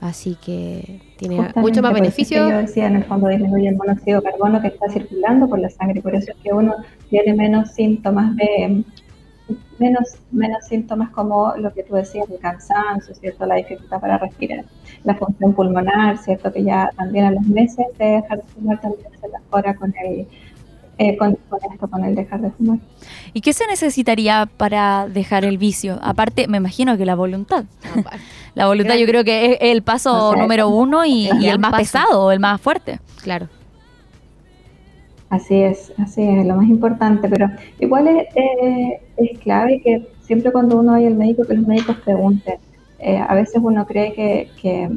Así que tiene Justamente mucho más beneficio. Yo decía, en el fondo disminuye el monóxido de carbono que está circulando por la sangre, por eso es que uno tiene menos síntomas de menos, menos síntomas como lo que tú decías, el cansancio, ¿cierto? La dificultad para respirar, la función pulmonar, ¿cierto? Que ya también a los meses de dejar de fumar también se mejora con el, eh, con, con, esto, con el dejar de fumar. ¿Y qué se necesitaría para dejar el vicio? Aparte, me imagino que la voluntad. la voluntad yo creo que es el paso o sea, número uno y, y el más paso. pesado, el más fuerte. Claro. Así es, así es, lo más importante, pero igual es, eh, es clave que siempre cuando uno vaya al médico, que los médicos pregunten. Eh, a veces uno cree que, que,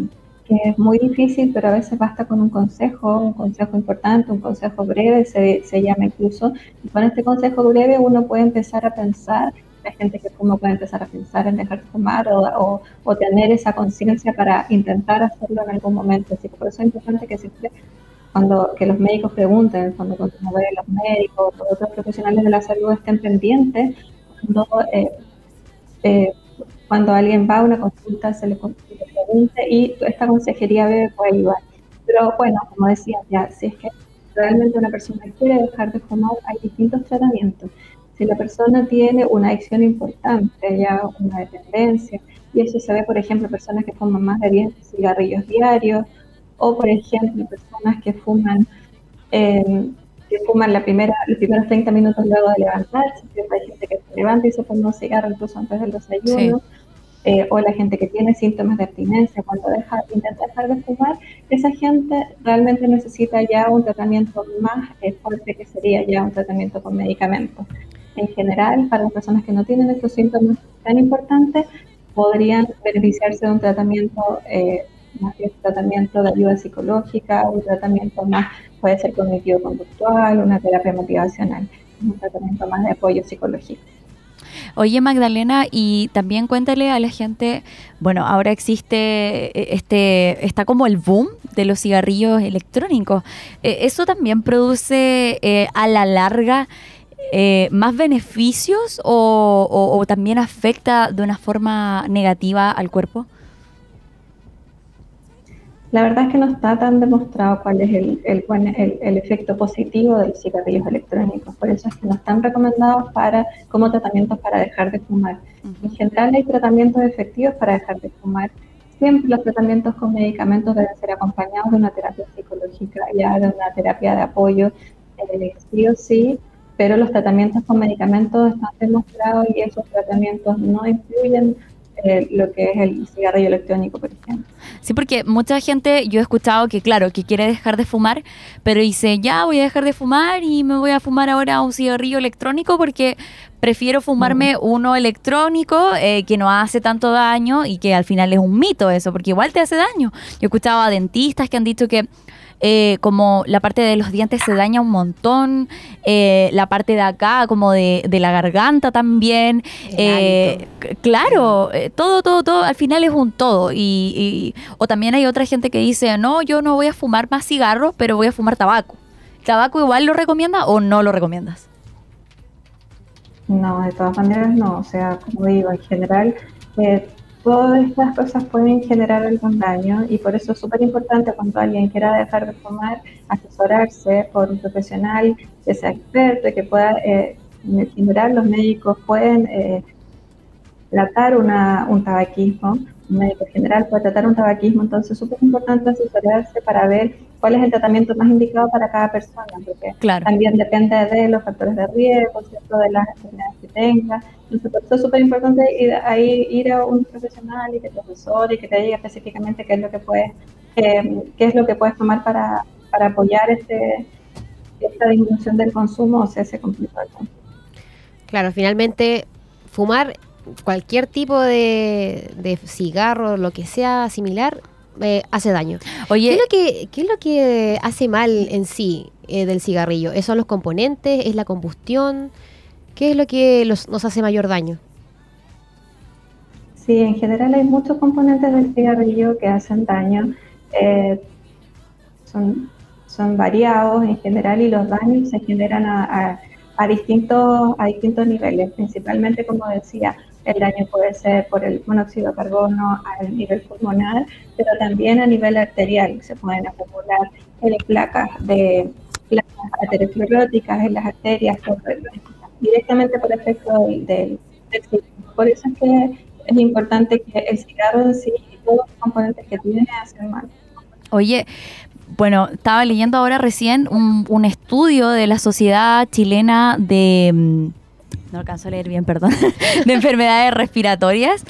que, es muy difícil, pero a veces basta con un consejo, un consejo importante, un consejo breve, se, se llama incluso, y con este consejo breve uno puede empezar a pensar, la gente que fuma puede empezar a pensar en dejar de fumar o, o, o tener esa conciencia para intentar hacerlo en algún momento. Así que por eso es importante que siempre cuando que los médicos pregunten, cuando los médicos o otros profesionales de la salud estén pendientes, cuando, eh, eh, cuando alguien va a una consulta se le, y esta consejería puede ayudar. Pero bueno, como decía, ya, si es que realmente una persona quiere dejar de fumar, hay distintos tratamientos. Si la persona tiene una adicción importante, ya una dependencia, y eso se ve, por ejemplo, personas que fuman más de 10 cigarrillos diarios, o por ejemplo personas que fuman eh, que fuman la primera, los primeros 30 minutos luego de levantarse, hay gente que se levanta y se pone un cigarro incluso antes del desayuno, sí. Eh, o la gente que tiene síntomas de abstinencia cuando deja, intenta dejar de fumar, esa gente realmente necesita ya un tratamiento más eh, fuerte que sería ya un tratamiento con medicamentos. En general, para las personas que no tienen estos síntomas tan importantes, podrían beneficiarse de un tratamiento eh, más bien tratamiento de ayuda psicológica, un tratamiento más, puede ser cognitivo-conductual, una terapia motivacional, un tratamiento más de apoyo psicológico. Oye Magdalena, y también cuéntale a la gente, bueno, ahora existe este, está como el boom de los cigarrillos electrónicos. ¿Eso también produce eh, a la larga eh, más beneficios o también afecta de una forma negativa al cuerpo? La verdad es que no está tan demostrado cuál es el, el, el, el, efecto positivo de los cigarrillos electrónicos, por eso es que no están recomendados para, como tratamientos para dejar de fumar. En general hay tratamientos efectivos para dejar de fumar. Siempre los tratamientos con medicamentos deben ser acompañados de una terapia psicológica, ya de una terapia de apoyo, eh, sí o sí, pero los tratamientos con medicamentos están demostrados y esos tratamientos no incluyen eh, lo que es el cigarrillo electrónico, por ejemplo. Sí, porque mucha gente, yo he escuchado que, claro, que quiere dejar de fumar, pero dice, ya voy a dejar de fumar y me voy a fumar ahora un cigarrillo electrónico porque prefiero fumarme uno electrónico eh, que no hace tanto daño y que al final es un mito eso, porque igual te hace daño. Yo he escuchado a dentistas que han dicho que eh, como la parte de los dientes se daña un montón, eh, la parte de acá como de, de la garganta también. Eh, claro, eh, todo, todo, todo, al final es un todo. Y, y- o también hay otra gente que dice, no, yo no voy a fumar más cigarros, pero voy a fumar tabaco. ¿Tabaco igual lo recomienda o no lo recomiendas? No, de todas maneras no. O sea, como digo, en general, eh, todas estas cosas pueden generar algún daño y por eso es súper importante cuando alguien quiera dejar de fumar, asesorarse por un profesional que sea experto que pueda, eh, en los médicos pueden eh, tratar una, un tabaquismo, un médico general puede tratar un tabaquismo, entonces es súper importante asesorarse para ver cuál es el tratamiento más indicado para cada persona, porque Claro. también depende de los factores de riesgo, ¿cierto? de las enfermedades que tenga. Entonces, por eso es súper importante ir, ahí, ir a un profesional y que te asesore y que te diga específicamente qué es lo que puedes, eh, qué es lo que puedes tomar para, para apoyar este, esta disminución del consumo o sea, ese completo del consumo. Claro, finalmente fumar cualquier tipo de, de cigarro, lo que sea similar, eh, hace daño. ¿Qué es, lo que, qué es lo que hace mal en sí eh, del cigarrillo? ¿Son los componentes? ¿Es la combustión? ¿Qué es lo que los- nos hace mayor daño? Sí, en general hay muchos componentes del cigarrillo que hacen daño. eh, son, son variados en general y los daños se generan a, a- a distintos, a distintos niveles. Principalmente, como decía, el daño puede ser por el monóxido de carbono a nivel pulmonar, pero también a nivel arterial. Se pueden acumular eh, placas de placas ateroscleróticas en las arterias directamente por efecto del, del, del cigarro. Por eso es que es importante que el cigarro en sí y todos los componentes que tiene hacen mal. Oye, bueno, estaba leyendo ahora recién un, un estudio de la Sociedad Chilena de... No alcanzo a leer bien, perdón. [laughs] de enfermedades respiratorias.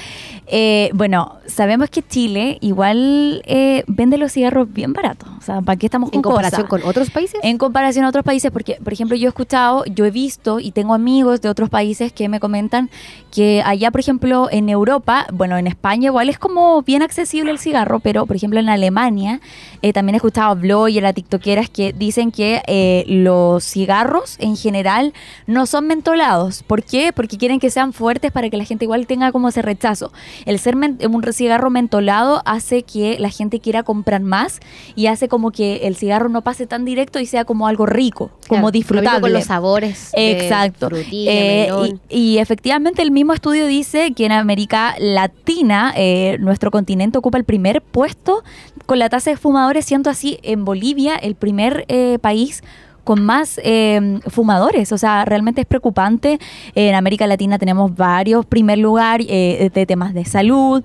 Eh, bueno, sabemos que Chile igual eh, vende los cigarros bien baratos. O sea, ¿para qué estamos con ¿En comparación con otros países? En comparación a otros países, porque, por ejemplo, yo he escuchado, yo he visto y tengo amigos de otros países que me comentan que allá, por ejemplo, en Europa, bueno, en España igual es como bien accesible el cigarro, pero, por ejemplo, en Alemania, eh, también he escuchado bloggers, a tiktokeras que dicen que eh, los cigarros en general no son mentolados. ¿Por qué? Porque quieren que sean fuertes para que la gente igual tenga como ese rechazo. El ser men- un cigarro mentolado hace que la gente quiera comprar más y hace como que el cigarro no pase tan directo y sea como algo rico, Claro, como mismo disfrutable. con los sabores. de Exacto. Frutilla, Eh, y, y efectivamente el mismo estudio dice que en América Latina eh, nuestro continente ocupa el primer puesto con la tasa de fumadores, siendo así en Bolivia el primer eh, país con más eh, fumadores. O sea, realmente es preocupante. En América Latina tenemos varios primer lugar eh, de temas de salud.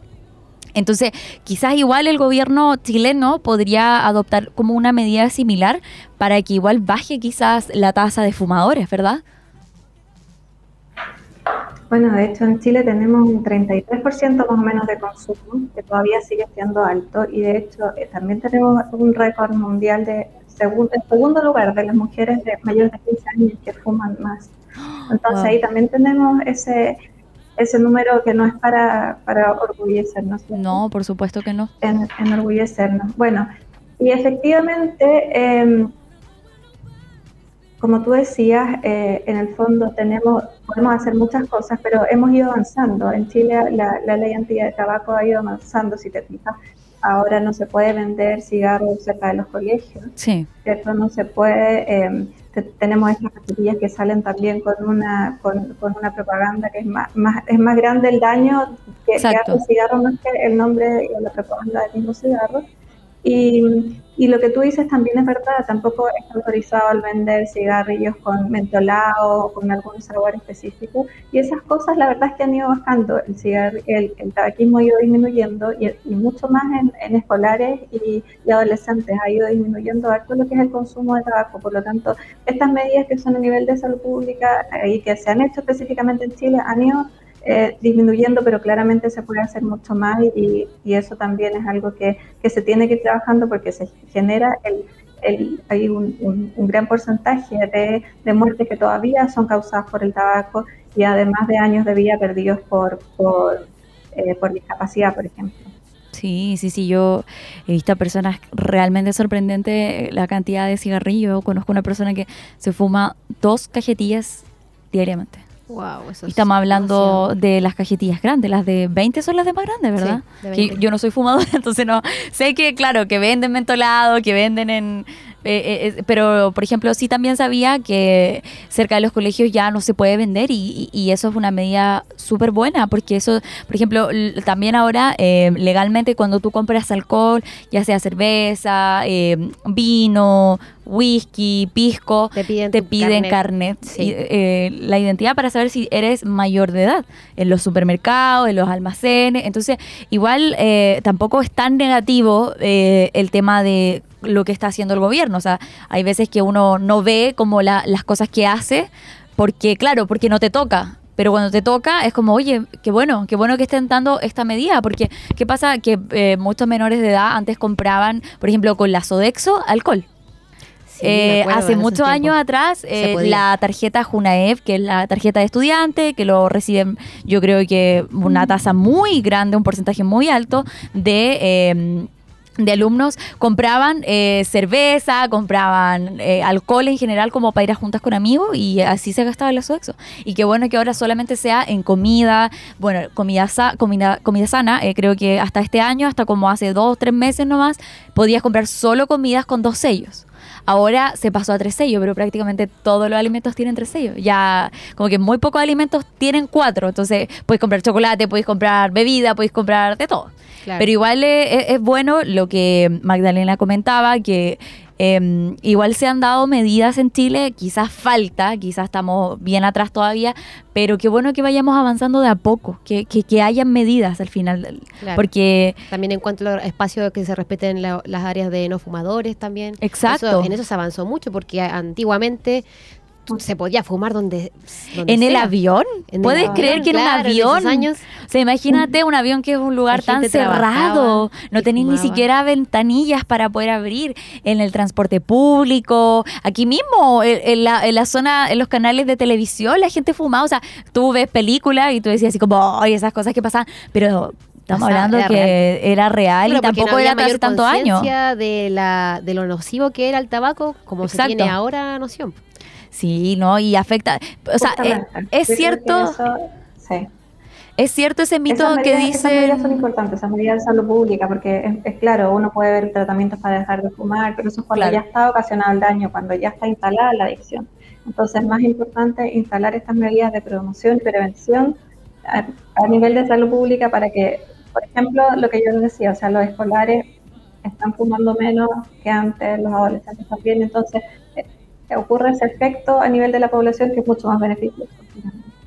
Entonces, quizás igual el gobierno chileno podría adoptar como una medida similar para que igual baje quizás la tasa de fumadores, ¿verdad? Bueno, de hecho en Chile tenemos un 33% más o menos de consumo, que todavía sigue siendo alto, y de hecho eh, también tenemos un récord mundial de segundo lugar de las mujeres de mayores de 15 años que fuman más. [gasps] Entonces Wow. ahí también tenemos ese, ese número que no es para, para orgullecernos. ¿cierto? No, por supuesto que no. en, enorgullecernos. Bueno, y efectivamente, eh, como tú decías, eh, en el fondo tenemos, podemos hacer muchas cosas, pero hemos ido avanzando. En Chile la, la ley anti de tabaco ha ido avanzando, si te fijas. Ahora no se puede vender cigarros cerca de los colegios, Sí. ¿cierto? No se puede. eh, te- tenemos estas cajetillas que salen también con una con, con una propaganda que es más, más es más grande el daño que, que hace el cigarro más que el nombre y la propaganda del mismo cigarro. Y y lo que tú dices también es verdad, tampoco está autorizado el vender cigarrillos con mentolado o con algún sabor específico. Y esas cosas la verdad es que han ido bajando, el, cigar el, tabaquismo ha ido disminuyendo y, mucho más en, escolares y, adolescentes ha ido disminuyendo harto lo que es el consumo de tabaco. Por lo tanto, estas medidas que son a nivel de salud pública y que se han hecho específicamente en Chile han ido eh, disminuyendo, pero claramente se puede hacer mucho más y, eso también es algo que, se tiene que ir trabajando porque se genera el, el, hay un, gran porcentaje de, muertes que todavía son causadas por el tabaco y además de años de vida perdidos por, por, eh, por discapacidad, por ejemplo. Sí, sí, sí, yo he visto a personas realmente sorprendente la cantidad de cigarrillos. Conozco una persona que se fuma dos cajetillas diariamente. Wow, eso estamos hablando de las cajetillas grandes, las de 20 son las de más grandes, ¿verdad? yo no soy fumadora, [laughs] entonces no. Sé que, claro, que venden mentolado, que venden en eh, eh, pero, por ejemplo, sí también sabía que cerca de los colegios ya no se puede vender y, eso es una medida súper buena, porque eso, por ejemplo, también ahora eh, legalmente cuando tú compras alcohol, ya sea cerveza, vino, whisky, pisco, te piden, carnet, la identidad para saber si eres mayor de edad en los supermercados, en los almacenes. Entonces, igual tampoco es tan negativo el tema de lo que está haciendo el gobierno. O sea, hay veces que uno no ve como las cosas que hace, porque, claro, porque no te toca. Pero cuando te toca es como, oye, qué bueno, qué bueno que estén dando esta medida, porque ¿qué pasa? Que eh, muchos menores de edad antes compraban, por ejemplo, con la Sodexo, alcohol. Eh, hace muchos años atrás, eh, la tarjeta Junaev, que es la tarjeta de estudiante, que lo reciben, yo creo que una tasa muy grande, un porcentaje muy alto de em, de alumnos compraban eh, cerveza, compraban eh, alcohol en general como para ir a juntas con amigos y así se gastaba el sexo. Y qué bueno que ahora solamente sea en comida, bueno, comida, comida, comida sana, eh, creo que hasta este año, hasta como hace dos o tres meses nomás, podías comprar solo comidas con dos sellos. Ahora se pasó a tres sellos, pero prácticamente todos los alimentos tienen tres sellos. Ya, como que muy pocos alimentos tienen cuatro. Entonces, puedes comprar chocolate, puedes comprar bebida, puedes comprar de todo. Pero igual es, bueno lo que Magdalena comentaba, que em, igual se han dado medidas en Chile, quizás falta, quizás estamos bien atrás todavía, pero qué bueno que vayamos avanzando de a poco, que, que, hayan medidas al final. Porque también en cuanto al espacio que se respeten las áreas de no fumadores también. Exacto. en eso se avanzó mucho, porque antiguamente se podía fumar donde, en el avión puedes creer que en un avión años, o sea imagínate un avión que es un lugar tan cerrado no tenéis ni siquiera ventanillas para poder abrir en el transporte público. Aquí mismo en, la, en, la, zona en los canales de televisión la gente fumaba. O sea tú ves películas y tú decías así como ay esas cosas que pasan pero Estamos hablando que era real y tampoco era hace tantos años. De, la, de lo nocivo que era el tabaco, como se tiene ahora noción. Sí, ¿no? Y afecta. O sea, eh, es, cierto. sí. Es cierto ese mito que dice. Esas medidas son importantes, esas medidas de salud pública, porque es, claro, uno puede ver tratamientos para dejar de fumar, pero eso es cuando ya está ocasionado el daño, cuando ya está instalada la adicción. Entonces, es más importante instalar estas medidas de promoción y prevención a, a nivel de salud pública para que, por ejemplo, lo que yo decía, o sea, los escolares están fumando menos que antes, los adolescentes también, entonces ocurre ese efecto a nivel de la población que es mucho más beneficioso.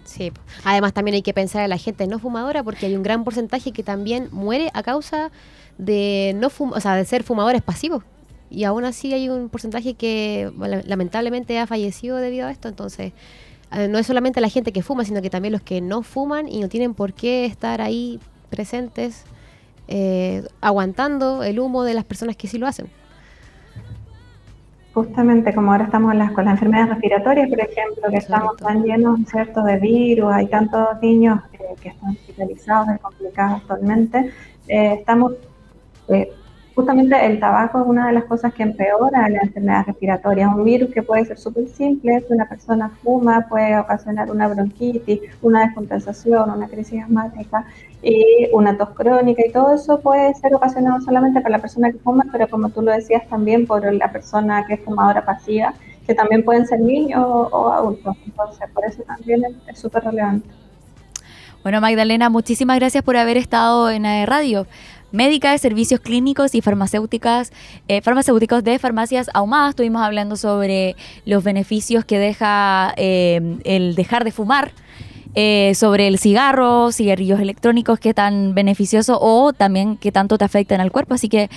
Sí, además también hay que pensar en la gente no fumadora porque hay un gran porcentaje que también muere a causa de no o sea, de ser fumadores pasivos. Y aún así hay un porcentaje que lamentablemente ha fallecido debido a esto, entonces eh, no es solamente la gente que fuma, sino que también los que no fuman y no tienen por qué estar ahí presentes eh, aguantando el humo de las personas que sí lo hacen justamente como ahora estamos en las, con las enfermedades respiratorias, por ejemplo, que estamos tan llenos ¿cierto? de virus, hay tantos niños eh, que están hospitalizados, y complicados actualmente, eh, estamos eh, justamente el tabaco es una de las cosas que empeora la enfermedad respiratoria. Un virus que puede ser súper simple, si una persona fuma puede ocasionar una bronquitis, una descompensación, una crisis asmática y una tos crónica y todo eso puede ser ocasionado solamente por la persona que fuma, pero como tú lo decías también por la persona que es fumadora pasiva, que también pueden ser niños o, adultos. Entonces, por eso también es súper relevante. Bueno, Magdalena, muchísimas gracias por haber estado en la Radio. Médica de servicios clínicos y farmacéuticas, eh, farmacéuticos de farmacias ahumadas. Estuvimos hablando sobre los beneficios que deja eh, el dejar de fumar. eh, sobre el cigarro, cigarrillos electrónicos, qué tan beneficioso o también qué tanto te afectan al cuerpo. Así que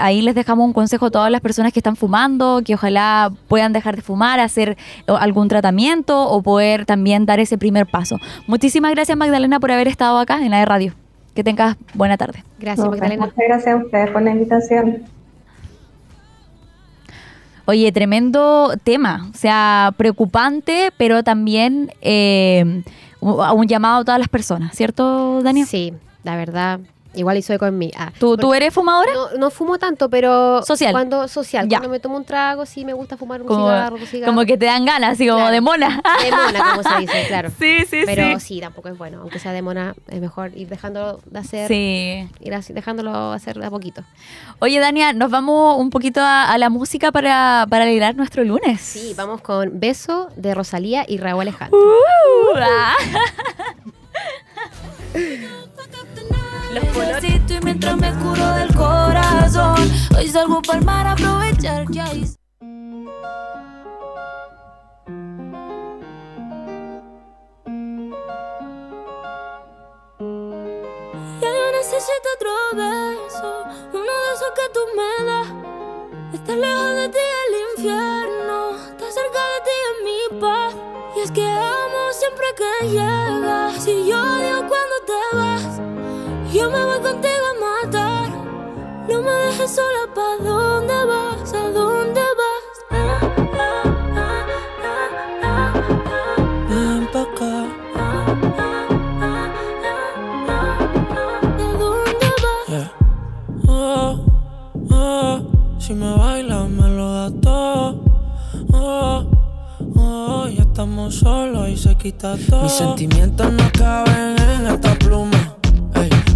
ahí les dejamos un consejo a todas las personas que están fumando, que ojalá puedan dejar de fumar, hacer algún tratamiento o poder también dar ese primer paso. Muchísimas gracias Magdalena por haber estado acá en la de radio. Que tengas buena tarde. Gracias. Magdalena. Muchas gracias a ustedes por la invitación. Oye, tremendo tema, o sea, preocupante, pero también eh, un un llamado a todas las personas, ¿cierto, Daniel? Sí, la verdad. Igual hizo eco en mí. Ah, ¿Tú, ¿Tú eres fumadora? No, no fumo tanto, pero Social. cuando social, Ya. cuando me tomo un trago, sí me gusta fumar un Como, cigarro, un cigarro. como que te dan ganas, así como Claro. de mona. de mona, como se dice, [laughs] claro. Sí, sí, Pero sí. sí, tampoco es bueno, aunque sea de mona, es mejor ir dejándolo de hacer, Sí. ir así, dejándolo hacer de a poquito. Oye, Dania, nos vamos un poquito a, a la música para, para alegrar nuestro lunes. Sí, vamos con Beso de Rosalía y Raúl Alejandro. Uh, [laughs] Necesito y mientras me curo del corazón, hoy salgo para el mar a aprovechar que hay Ya yo necesito otro beso, uno de esos que tú me das. Estar lejos de ti el infierno, estar cerca de ti es mi paz. Y es que amo siempre que llegas. Si yo odio cuando te vas, yo me voy contigo a matar. No me dejes sola, ¿pa' dónde vas? ¿A dónde vas? Ah, ah, ah, ah, ah, ah. Ven pa' acá, ¿A dónde vas? yeah. Oh, oh, si me bailas me lo das todo. Oh, oh, ya estamos solos y se quita todo. Mis sentimientos no caben en esta pluma.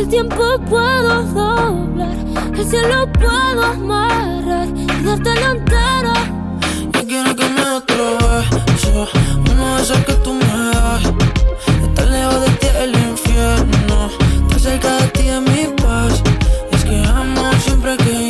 el tiempo puedo doblar. El cielo puedo amarrar y dártelo entero. Yo quiero que me beso, uno de esos que tú me das. Estar lejos de ti el infierno, estar cerca de ti es mi paz. Es que amo siempre que